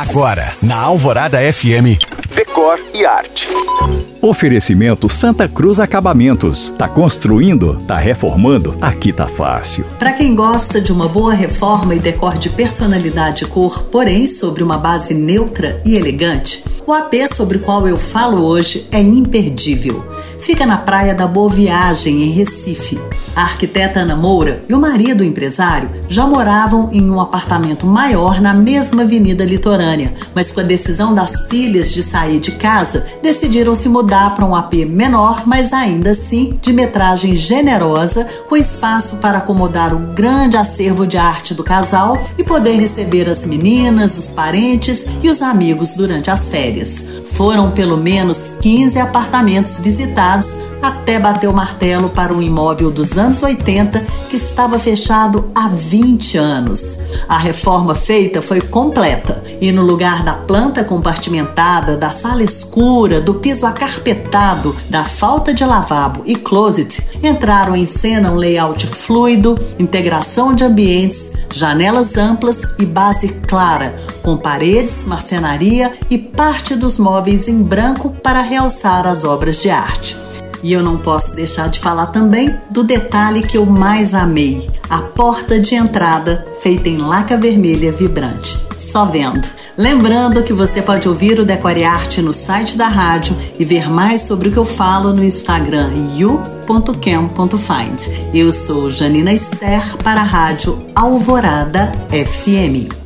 Agora, na Alvorada FM, Decor e Arte. Oferecimento Santa Cruz Acabamentos. Tá construindo? Tá reformando? Aqui tá fácil. Para quem gosta de uma boa reforma e decor de personalidade e cor, porém sobre uma base neutra e elegante, o AP sobre o qual eu falo hoje é imperdível. Fica na praia da Boa Viagem, em Recife. A arquiteta Ana Moura e o marido, empresário, já moravam em um apartamento maior na mesma avenida litorânea, mas com a decisão das filhas de sair de casa, decidiram se mudar para um AP menor, mas ainda assim de metragem generosa, com espaço para acomodar o grande acervo de arte do casal e poder receber as meninas, os parentes e os amigos durante as férias. Foram pelo menos 15 apartamentos visitados até bater o martelo para um imóvel dos anos 80 que estava fechado há 20 anos. A reforma feita foi completa e no lugar da planta compartimentada, da sala escura, do piso acarpetado, da falta de lavabo e closet, entraram em cena um layout fluido, integração de ambientes, janelas amplas e base clara, com paredes, marcenaria e parte dos móveis em branco para realçar as obras de arte. E eu não posso deixar de falar também do detalhe que eu mais amei: a porta de entrada feita em laca vermelha vibrante. Só vendo. Lembrando que você pode ouvir o Decore Arte no site da rádio e ver mais sobre o que eu falo no Instagram you.cam.find. Eu sou Janina Esther para a rádio Alvorada FM.